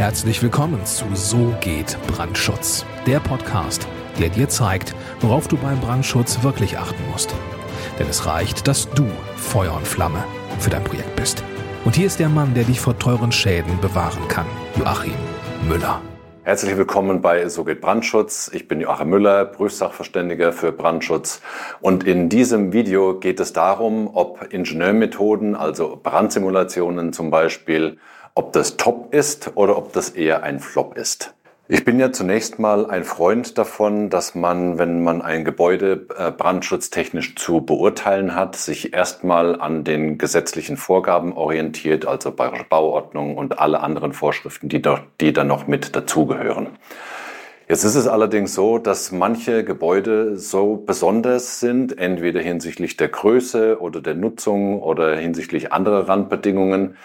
Herzlich willkommen zu So geht Brandschutz, der Podcast, der dir zeigt, worauf du beim Brandschutz wirklich achten musst. Denn es reicht, dass du Feuer und Flamme für dein Projekt bist. Und hier ist der Mann, der dich vor teuren Schäden bewahren kann, Joachim Müller. Herzlich willkommen bei So geht Brandschutz. Ich bin Joachim Müller, Prüfsachverständiger für Brandschutz. Und in diesem Video geht es darum, ob Ingenieurmethoden, also Brandsimulationen zum Beispiel, ob das top ist oder ob das eher ein Flop ist. Ich bin ja zunächst mal ein Freund davon, dass man, wenn man ein Gebäude äh, brandschutztechnisch zu beurteilen hat, sich erstmal an den gesetzlichen Vorgaben orientiert, also Bauordnung und alle anderen Vorschriften, die, dort, die da noch mit dazugehören. Jetzt ist es allerdings so, dass manche Gebäude so besonders sind, entweder hinsichtlich der Größe oder der Nutzung oder hinsichtlich anderer Randbedingungen,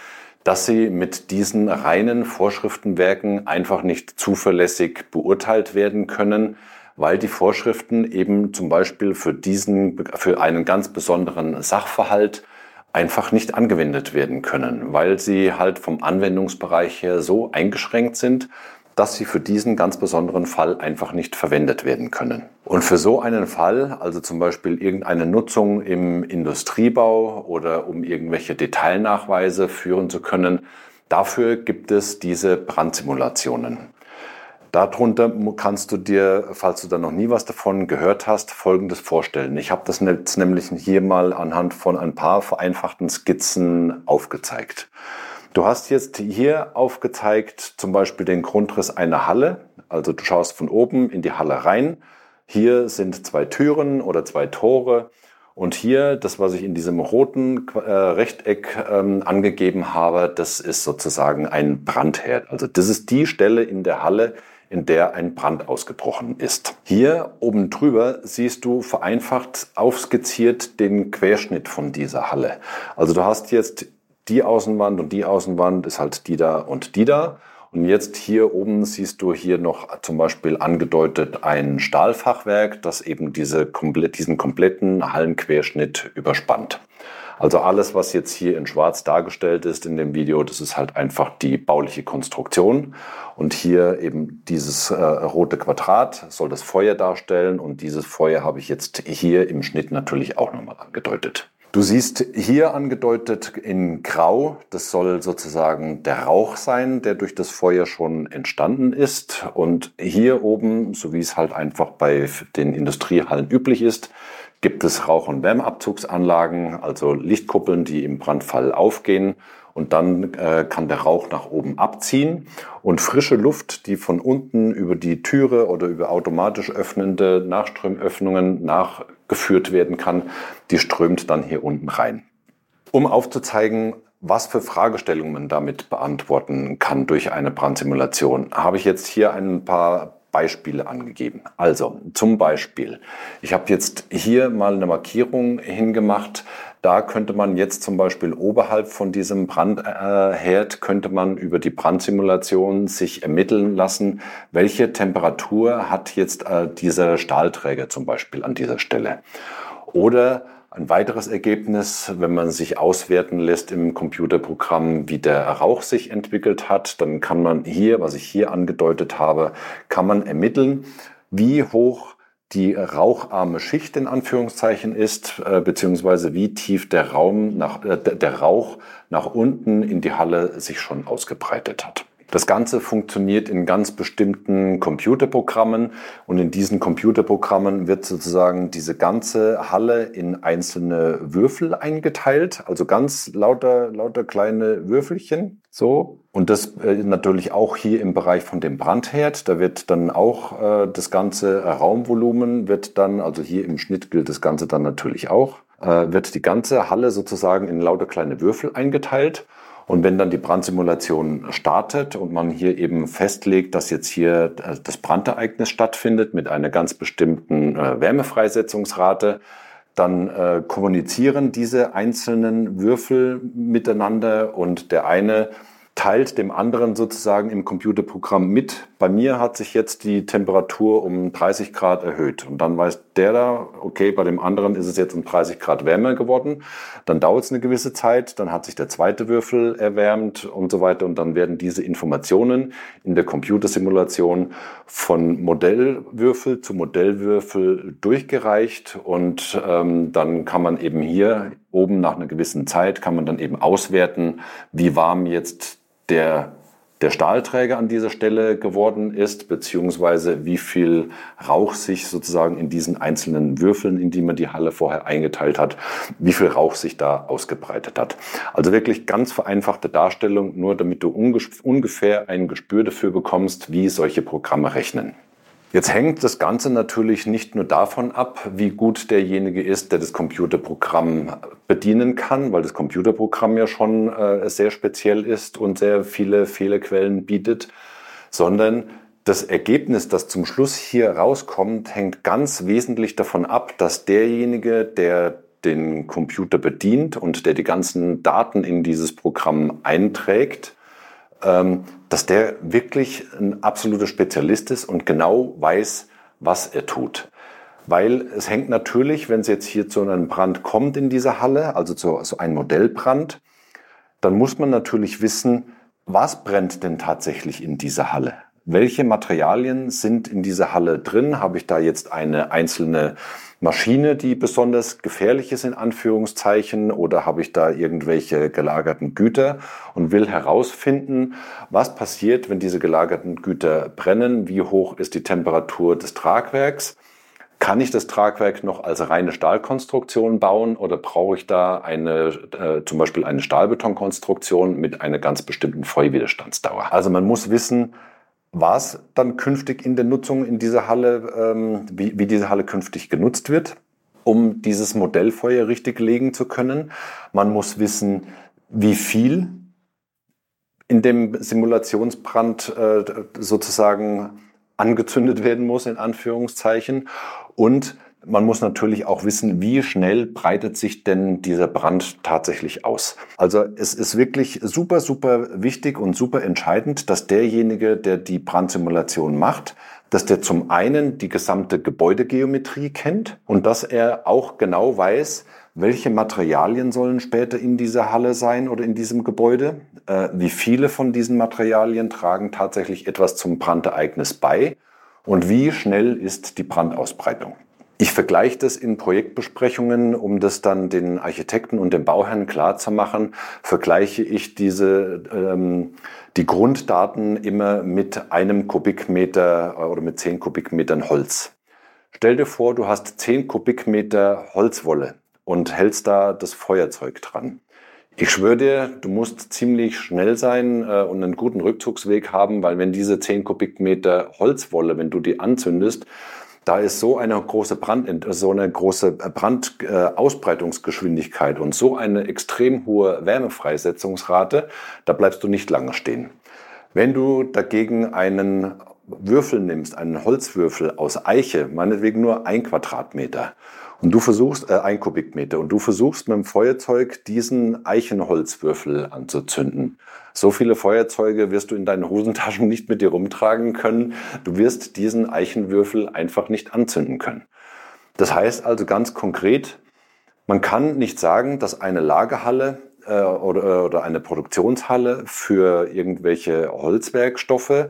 dass sie mit diesen reinen Vorschriftenwerken einfach nicht zuverlässig beurteilt werden können, weil die Vorschriften eben zum Beispiel für diesen, für einen ganz besonderen Sachverhalt einfach nicht angewendet werden können, weil sie halt vom Anwendungsbereich her so eingeschränkt sind, dass sie für diesen ganz besonderen Fall einfach nicht verwendet werden können. Und für so einen Fall, also zum Beispiel irgendeine Nutzung im Industriebau oder um irgendwelche Detailnachweise führen zu können, dafür gibt es diese Brandsimulationen. Darunter kannst du dir, falls du da noch nie was davon gehört hast, Folgendes vorstellen. Ich habe das jetzt nämlich hier mal anhand von ein paar vereinfachten Skizzen aufgezeigt. Du hast jetzt hier aufgezeigt zum Beispiel den Grundriss einer Halle. Also du schaust von oben in die Halle rein. Hier sind zwei Türen oder zwei Tore. Und hier, das, was ich in diesem roten äh, Rechteck ähm, angegeben habe, das ist sozusagen ein Brandherd. Also das ist die Stelle in der Halle, in der ein Brand ausgebrochen ist. Hier oben drüber siehst du vereinfacht aufskizziert den Querschnitt von dieser Halle. Also du hast jetzt die Außenwand und die Außenwand ist halt die da und die da. Und jetzt hier oben siehst du hier noch zum Beispiel angedeutet ein Stahlfachwerk, das eben diese, diesen kompletten Hallenquerschnitt überspannt. Also alles, was jetzt hier in schwarz dargestellt ist in dem Video, das ist halt einfach die bauliche Konstruktion. Und hier eben dieses äh, rote Quadrat soll das Feuer darstellen. Und dieses Feuer habe ich jetzt hier im Schnitt natürlich auch nochmal angedeutet. Du siehst hier angedeutet in Grau, das soll sozusagen der Rauch sein, der durch das Feuer schon entstanden ist. Und hier oben, so wie es halt einfach bei den Industriehallen üblich ist, gibt es Rauch- und Wärmeabzugsanlagen, also Lichtkuppeln, die im Brandfall aufgehen und dann äh, kann der Rauch nach oben abziehen und frische Luft, die von unten über die Türe oder über automatisch öffnende Nachströmöffnungen nachgeführt werden kann, die strömt dann hier unten rein. Um aufzuzeigen, was für Fragestellungen man damit beantworten kann durch eine Brandsimulation, habe ich jetzt hier ein paar Beispiele angegeben. Also zum Beispiel, ich habe jetzt hier mal eine Markierung hingemacht, da könnte man jetzt zum Beispiel oberhalb von diesem Brandherd könnte man über die Brandsimulation sich ermitteln lassen, welche Temperatur hat jetzt äh, dieser Stahlträger zum Beispiel an dieser Stelle. Oder ein weiteres Ergebnis, wenn man sich auswerten lässt im Computerprogramm, wie der Rauch sich entwickelt hat, dann kann man hier, was ich hier angedeutet habe, kann man ermitteln, wie hoch die raucharme Schicht in Anführungszeichen ist, äh, beziehungsweise wie tief der Raum nach, äh, der Rauch nach unten in die Halle sich schon ausgebreitet hat. Das Ganze funktioniert in ganz bestimmten Computerprogrammen und in diesen Computerprogrammen wird sozusagen diese ganze Halle in einzelne Würfel eingeteilt, also ganz lauter, lauter kleine Würfelchen, so. Und das äh, natürlich auch hier im Bereich von dem Brandherd, da wird dann auch äh, das ganze Raumvolumen wird dann, also hier im Schnitt gilt das Ganze dann natürlich auch, äh, wird die ganze Halle sozusagen in lauter kleine Würfel eingeteilt. Und wenn dann die Brandsimulation startet und man hier eben festlegt, dass jetzt hier äh, das Brandereignis stattfindet mit einer ganz bestimmten äh, Wärmefreisetzungsrate, dann äh, kommunizieren diese einzelnen Würfel miteinander und der eine teilt dem anderen sozusagen im Computerprogramm mit. Bei mir hat sich jetzt die Temperatur um 30 Grad erhöht und dann weiß der da, okay, bei dem anderen ist es jetzt um 30 Grad wärmer geworden. Dann dauert es eine gewisse Zeit, dann hat sich der zweite Würfel erwärmt und so weiter. Und dann werden diese Informationen in der Computersimulation von Modellwürfel zu Modellwürfel durchgereicht. Und ähm, dann kann man eben hier oben nach einer gewissen Zeit, kann man dann eben auswerten, wie warm jetzt der der Stahlträger an dieser Stelle geworden ist, beziehungsweise wie viel Rauch sich sozusagen in diesen einzelnen Würfeln, in die man die Halle vorher eingeteilt hat, wie viel Rauch sich da ausgebreitet hat. Also wirklich ganz vereinfachte Darstellung, nur damit du ungefähr ein Gespür dafür bekommst, wie solche Programme rechnen. Jetzt hängt das Ganze natürlich nicht nur davon ab, wie gut derjenige ist, der das Computerprogramm bedienen kann, weil das Computerprogramm ja schon äh, sehr speziell ist und sehr viele Fehlerquellen bietet, sondern das Ergebnis, das zum Schluss hier rauskommt, hängt ganz wesentlich davon ab, dass derjenige, der den Computer bedient und der die ganzen Daten in dieses Programm einträgt, dass der wirklich ein absoluter Spezialist ist und genau weiß, was er tut. Weil es hängt natürlich, wenn es jetzt hier zu einem Brand kommt in dieser Halle, also zu so ein Modellbrand, dann muss man natürlich wissen, was brennt denn tatsächlich in dieser Halle? Welche Materialien sind in dieser Halle drin? Habe ich da jetzt eine einzelne Maschine, die besonders gefährlich ist in Anführungszeichen oder habe ich da irgendwelche gelagerten Güter und will herausfinden, was passiert, wenn diese gelagerten Güter brennen, wie hoch ist die Temperatur des Tragwerks. Kann ich das Tragwerk noch als reine Stahlkonstruktion bauen oder brauche ich da eine, äh, zum Beispiel eine Stahlbetonkonstruktion mit einer ganz bestimmten Feuerwiderstandsdauer? Also man muss wissen, was dann künftig in der Nutzung in dieser Halle, ähm, wie, wie diese Halle künftig genutzt wird, um dieses Modellfeuer richtig legen zu können. Man muss wissen, wie viel in dem Simulationsbrand äh, sozusagen angezündet werden muss, in Anführungszeichen. Und man muss natürlich auch wissen, wie schnell breitet sich denn dieser Brand tatsächlich aus. Also es ist wirklich super, super wichtig und super entscheidend, dass derjenige, der die Brandsimulation macht, dass der zum einen die gesamte Gebäudegeometrie kennt und dass er auch genau weiß, welche Materialien sollen später in dieser Halle sein oder in diesem Gebäude, äh, wie viele von diesen Materialien tragen tatsächlich etwas zum Brandereignis bei und wie schnell ist die Brandausbreitung. Ich vergleiche das in Projektbesprechungen, um das dann den Architekten und den Bauherren klar zu machen, vergleiche ich diese, ähm, die Grunddaten immer mit einem Kubikmeter oder mit zehn Kubikmetern Holz. Stell dir vor, du hast zehn Kubikmeter Holzwolle und hältst da das Feuerzeug dran. Ich schwöre dir, du musst ziemlich schnell sein äh, und einen guten Rückzugsweg haben, weil wenn diese zehn Kubikmeter Holzwolle, wenn du die anzündest, da ist so eine große Brand, so eine große Brandausbreitungsgeschwindigkeit und so eine extrem hohe Wärmefreisetzungsrate, da bleibst du nicht lange stehen. Wenn du dagegen einen Würfel nimmst, einen Holzwürfel aus Eiche, meinetwegen nur ein Quadratmeter, und du versuchst, äh, ein Kubikmeter, und du versuchst mit dem Feuerzeug diesen Eichenholzwürfel anzuzünden. So viele Feuerzeuge wirst du in deinen Hosentaschen nicht mit dir rumtragen können. Du wirst diesen Eichenwürfel einfach nicht anzünden können. Das heißt also ganz konkret, man kann nicht sagen, dass eine Lagerhalle äh, oder, oder eine Produktionshalle für irgendwelche Holzwerkstoffe,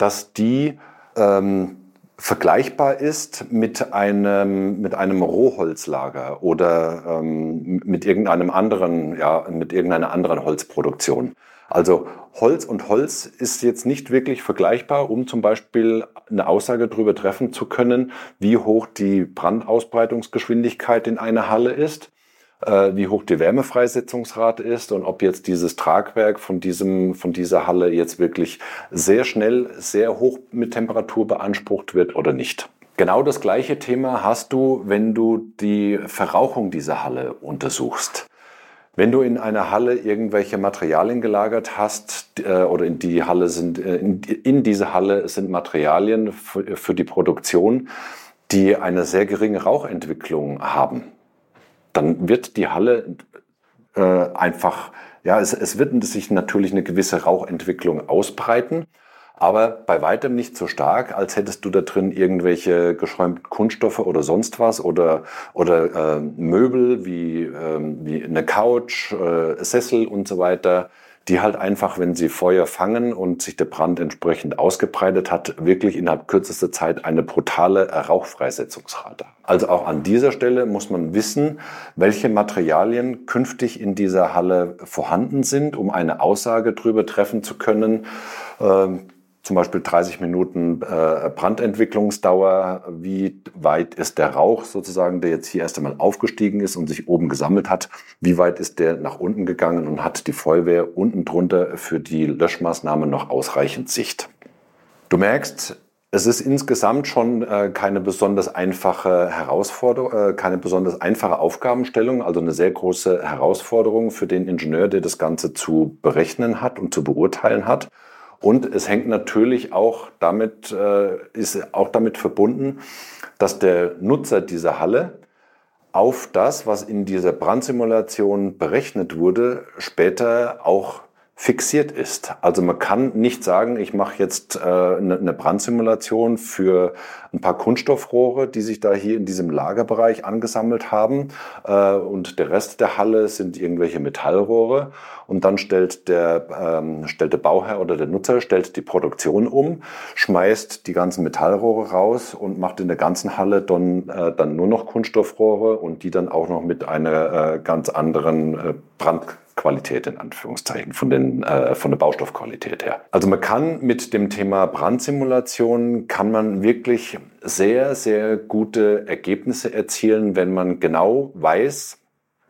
dass die ähm, vergleichbar ist mit einem, mit einem Rohholzlager oder ähm, mit irgendeinem anderen, ja, mit irgendeiner anderen Holzproduktion. Also Holz und Holz ist jetzt nicht wirklich vergleichbar, um zum Beispiel eine Aussage darüber treffen zu können, wie hoch die Brandausbreitungsgeschwindigkeit in einer Halle ist wie hoch die Wärmefreisetzungsrate ist und ob jetzt dieses Tragwerk von, diesem, von dieser Halle jetzt wirklich sehr schnell, sehr hoch mit Temperatur beansprucht wird oder nicht. Genau das gleiche Thema hast du, wenn du die Verrauchung dieser Halle untersuchst. Wenn du in einer Halle irgendwelche Materialien gelagert hast äh, oder in die Halle sind, äh, in, diese Halle sind Materialien für die Produktion, die eine sehr geringe Rauchentwicklung haben, dann wird die Halle äh, einfach, ja, es, es wird sich natürlich eine gewisse Rauchentwicklung ausbreiten. aber bei weitem nicht so stark, als hättest du da drin irgendwelche geschäumten Kunststoffe oder sonst was oder, oder äh, Möbel wie, äh, wie eine Couch, äh, Sessel und so weiter die halt einfach, wenn sie Feuer fangen und sich der Brand entsprechend ausgebreitet hat, wirklich innerhalb kürzester Zeit eine brutale Rauchfreisetzungsrate. Also auch an dieser Stelle muss man wissen, welche Materialien künftig in dieser Halle vorhanden sind, um eine Aussage darüber treffen zu können, ähm, zum Beispiel 30 Minuten äh, Brandentwicklungsdauer, wie weit ist der Rauch sozusagen, der jetzt hier erst einmal aufgestiegen ist und sich oben gesammelt hat, wie weit ist der nach unten gegangen und hat die Feuerwehr unten drunter für die Löschmaßnahme noch ausreichend Sicht. Du merkst, es ist insgesamt schon äh, keine besonders einfache Herausforderung, äh, keine besonders einfache Aufgabenstellung, also eine sehr große Herausforderung für den Ingenieur, der das Ganze zu berechnen hat und zu beurteilen hat. Und es hängt natürlich auch damit, äh, ist auch damit verbunden, dass der Nutzer dieser Halle auf das, was in dieser Brandsimulation berechnet wurde, später auch fixiert ist. Also man kann nicht sagen, ich mache jetzt äh, eine, eine Brandsimulation für ein paar Kunststoffrohre, die sich da hier in diesem Lagerbereich angesammelt haben äh, und der Rest der Halle sind irgendwelche Metallrohre und dann stellt der, ähm, stellt der Bauherr oder der Nutzer stellt die Produktion um, schmeißt die ganzen Metallrohre raus und macht in der ganzen Halle dann, äh, dann nur noch Kunststoffrohre und die dann auch noch mit einer äh, ganz anderen äh, Brand Qualität in Anführungszeichen, von, den, äh, von der Baustoffqualität her. Also man kann mit dem Thema Brandsimulation, kann man wirklich sehr, sehr gute Ergebnisse erzielen, wenn man genau weiß,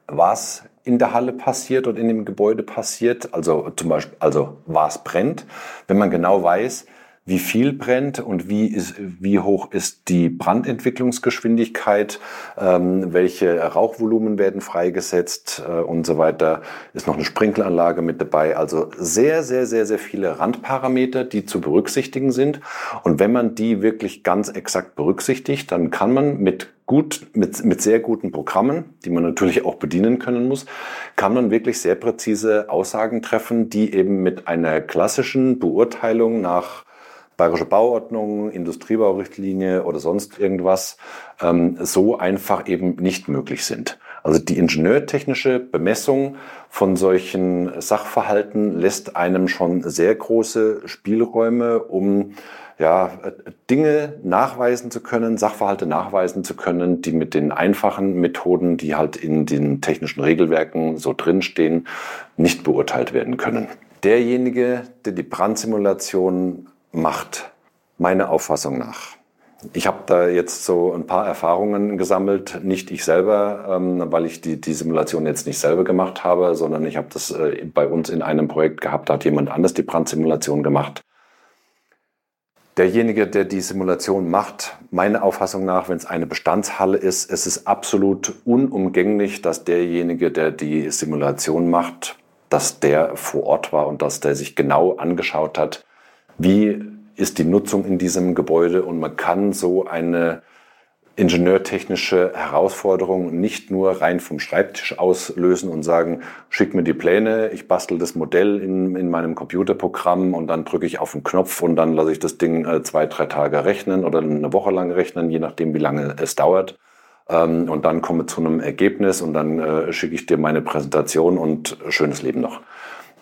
was in der Halle passiert und in dem Gebäude passiert, also zum Beispiel, also was brennt, wenn man genau weiß, wie viel brennt und wie, ist, wie hoch ist die Brandentwicklungsgeschwindigkeit, ähm, welche Rauchvolumen werden freigesetzt äh, und so weiter. Ist noch eine Sprinkleranlage mit dabei. Also sehr, sehr, sehr, sehr viele Randparameter, die zu berücksichtigen sind. Und wenn man die wirklich ganz exakt berücksichtigt, dann kann man mit gut, mit, mit sehr guten Programmen, die man natürlich auch bedienen können muss, kann man wirklich sehr präzise Aussagen treffen, die eben mit einer klassischen Beurteilung nach Bayerische Bauordnung, Industriebaurichtlinie oder sonst irgendwas ähm, so einfach eben nicht möglich sind. Also die ingenieurtechnische Bemessung von solchen Sachverhalten lässt einem schon sehr große Spielräume, um ja, Dinge nachweisen zu können, Sachverhalte nachweisen zu können, die mit den einfachen Methoden, die halt in den technischen Regelwerken so drinstehen, nicht beurteilt werden können. Derjenige, der die Brandsimulation macht, meiner Auffassung nach. Ich habe da jetzt so ein paar Erfahrungen gesammelt, nicht ich selber, ähm, weil ich die, die Simulation jetzt nicht selber gemacht habe, sondern ich habe das äh, bei uns in einem Projekt gehabt, da hat jemand anders die Brandsimulation gemacht. Derjenige, der die Simulation macht, meiner Auffassung nach, wenn es eine Bestandshalle ist, es ist absolut unumgänglich, dass derjenige, der die Simulation macht, dass der vor Ort war und dass der sich genau angeschaut hat, wie ist die Nutzung in diesem Gebäude und man kann so eine ingenieurtechnische Herausforderung nicht nur rein vom Schreibtisch aus lösen und sagen, schick mir die Pläne, ich bastel das Modell in, in meinem Computerprogramm und dann drücke ich auf den Knopf und dann lasse ich das Ding äh, zwei, drei Tage rechnen oder eine Woche lang rechnen, je nachdem, wie lange es dauert. Ähm, und dann komme zu einem Ergebnis und dann äh, schicke ich dir meine Präsentation und schönes Leben noch.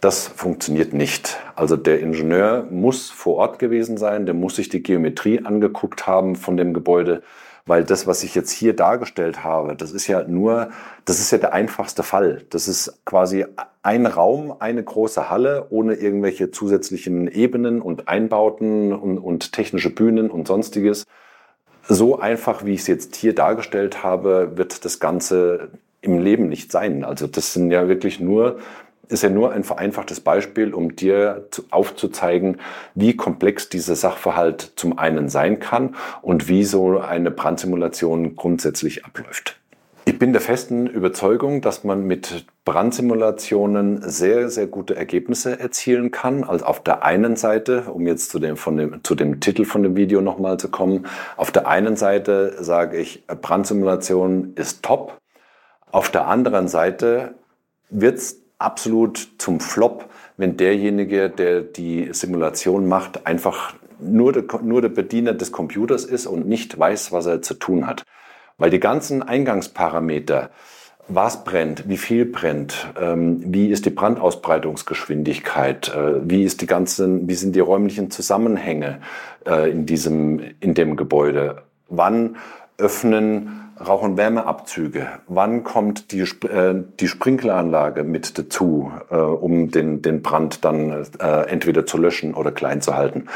Das funktioniert nicht. Also der Ingenieur muss vor Ort gewesen sein, der muss sich die Geometrie angeguckt haben von dem Gebäude, weil das, was ich jetzt hier dargestellt habe, das ist ja nur, das ist ja der einfachste Fall. Das ist quasi ein Raum, eine große Halle ohne irgendwelche zusätzlichen Ebenen und Einbauten und, und technische Bühnen und sonstiges. So einfach, wie ich es jetzt hier dargestellt habe, wird das Ganze im Leben nicht sein. Also das sind ja wirklich nur ist ja nur ein vereinfachtes Beispiel, um dir zu, aufzuzeigen, wie komplex dieser Sachverhalt zum einen sein kann und wie so eine Brandsimulation grundsätzlich abläuft. Ich bin der festen Überzeugung, dass man mit Brandsimulationen sehr, sehr gute Ergebnisse erzielen kann. Also auf der einen Seite, um jetzt zu dem, von dem, zu dem Titel von dem Video nochmal zu kommen, auf der einen Seite sage ich, Brandsimulation ist top. Auf der anderen Seite wird es absolut zum Flop, wenn derjenige, der die Simulation macht, einfach nur der, nur der Bediener des Computers ist und nicht weiß, was er zu tun hat. Weil die ganzen Eingangsparameter, was brennt, wie viel brennt, ähm, wie ist die Brandausbreitungsgeschwindigkeit, äh, wie ist die ganzen, wie sind die räumlichen Zusammenhänge äh, in diesem, in dem Gebäude, wann öffnen Rauch- und Wärmeabzüge. Wann kommt die, äh, die Sprinkleranlage mit dazu, äh, um den, den Brand dann äh, entweder zu löschen oder klein zu halten?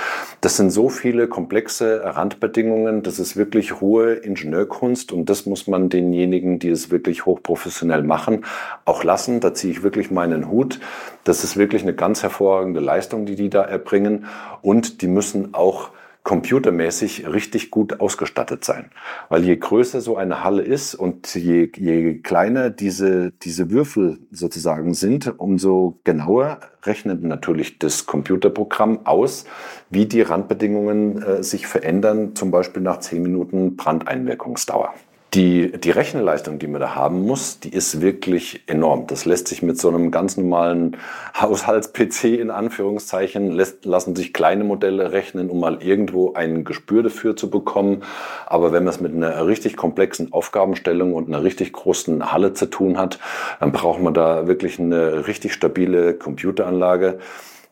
Das sind so viele komplexe Randbedingungen. Das ist wirklich hohe Ingenieurkunst und das muss man denjenigen, die es wirklich hochprofessionell machen, auch lassen. Da ziehe ich wirklich meinen Hut. Das ist wirklich eine ganz hervorragende Leistung, die die da erbringen und die müssen auch computermäßig richtig gut ausgestattet sein. Weil je größer so eine Halle ist und je, je kleiner diese, diese Würfel sozusagen sind, umso genauer rechnet natürlich das Computerprogramm aus, wie die Randbedingungen äh, sich verändern, zum Beispiel nach zehn Minuten Brandeinwirkungsdauer. Die, die Rechenleistung, die man da haben muss, die ist wirklich enorm. Das lässt sich mit so einem ganz normalen Haushalts-PC in Anführungszeichen, lässt, lassen sich kleine Modelle rechnen, um mal irgendwo ein Gespür dafür zu bekommen. Aber wenn man es mit einer richtig komplexen Aufgabenstellung und einer richtig großen Halle zu tun hat, dann braucht man da wirklich eine richtig stabile Computeranlage.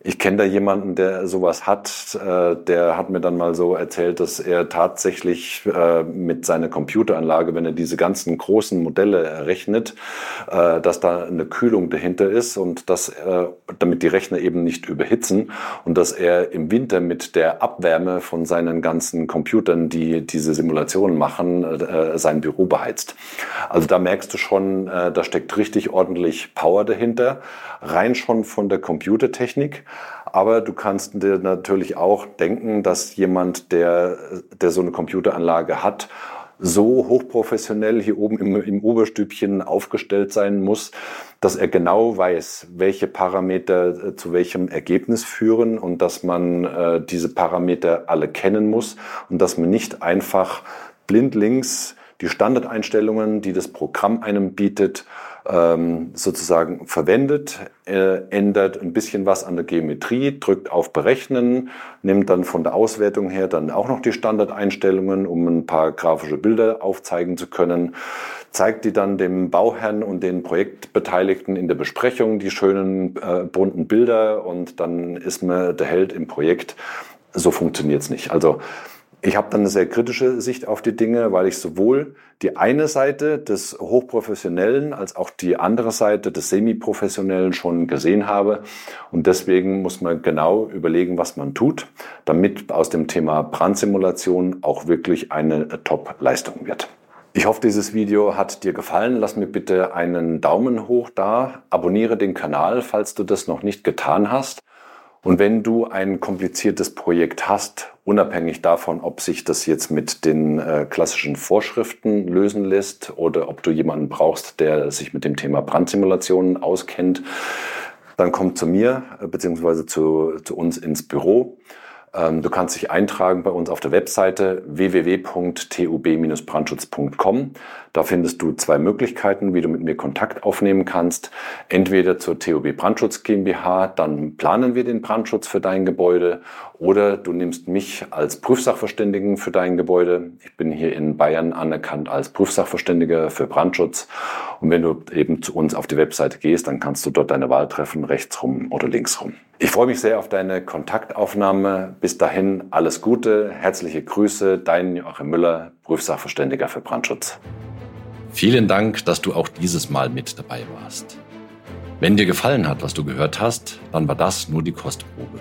Ich kenne da jemanden, der sowas hat. Äh, der hat mir dann mal so erzählt, dass er tatsächlich äh, mit seiner Computeranlage, wenn er diese ganzen großen Modelle rechnet, äh, dass da eine Kühlung dahinter ist und dass, damit die Rechner eben nicht überhitzen und dass er im Winter mit der Abwärme von seinen ganzen Computern, die diese Simulationen machen, sein Büro beheizt. Also da merkst du schon, da steckt richtig ordentlich Power dahinter, rein schon von der Computertechnik. Aber du kannst dir natürlich auch denken, dass jemand, der, der so eine Computeranlage hat, so hochprofessionell hier oben im, im Oberstübchen aufgestellt sein muss, dass er genau weiß, welche Parameter äh, zu welchem Ergebnis führen und dass man äh, diese Parameter alle kennen muss und dass man nicht einfach blindlings die Standardeinstellungen, die das Programm einem bietet, ähm, sozusagen verwendet, äh, ändert ein bisschen was an der Geometrie, drückt auf Berechnen, nimmt dann von der Auswertung her dann auch noch die Standardeinstellungen, um ein paar grafische Bilder aufzeigen zu können, zeigt die dann dem Bauherrn und den Projektbeteiligten in der Besprechung die schönen äh, bunten Bilder und dann ist man der Held im Projekt. So funktioniert's nicht. Also ich habe dann eine sehr kritische Sicht auf die Dinge, weil ich sowohl die eine Seite des Hochprofessionellen als auch die andere Seite des Semiprofessionellen schon gesehen habe. Und deswegen muss man genau überlegen, was man tut, damit aus dem Thema Brandsimulation auch wirklich eine Top-Leistung wird. Ich hoffe, dieses Video hat dir gefallen. Lass mir bitte einen Daumen hoch da. Abonniere den Kanal, falls du das noch nicht getan hast. Und wenn du ein kompliziertes Projekt hast, unabhängig davon, ob sich das jetzt mit den äh, klassischen Vorschriften lösen lässt oder ob du jemanden brauchst, der sich mit dem Thema Brandsimulationen auskennt, dann komm zu mir äh, bzw. Zu, zu uns ins Büro. Ähm, du kannst dich eintragen bei uns auf der Webseite www.tub-brandschutz.com. Da findest du zwei Möglichkeiten, wie du mit mir Kontakt aufnehmen kannst. Entweder zur TUB Brandschutz GmbH, dann planen wir den Brandschutz für dein Gebäude oder du nimmst mich als Prüfsachverständigen für dein Gebäude. Ich bin hier in Bayern anerkannt als Prüfsachverständiger für Brandschutz. Und wenn du eben zu uns auf die Webseite gehst, dann kannst du dort deine Wahl treffen, rechts rum oder links rum. Ich freue mich sehr auf deine Kontaktaufnahme. Bis dahin alles Gute, herzliche Grüße, dein Joachim Müller, Prüfsachverständiger für Brandschutz. Vielen Dank, dass du auch dieses Mal mit dabei warst. Wenn dir gefallen hat, was du gehört hast, dann war das nur die Kostprobe.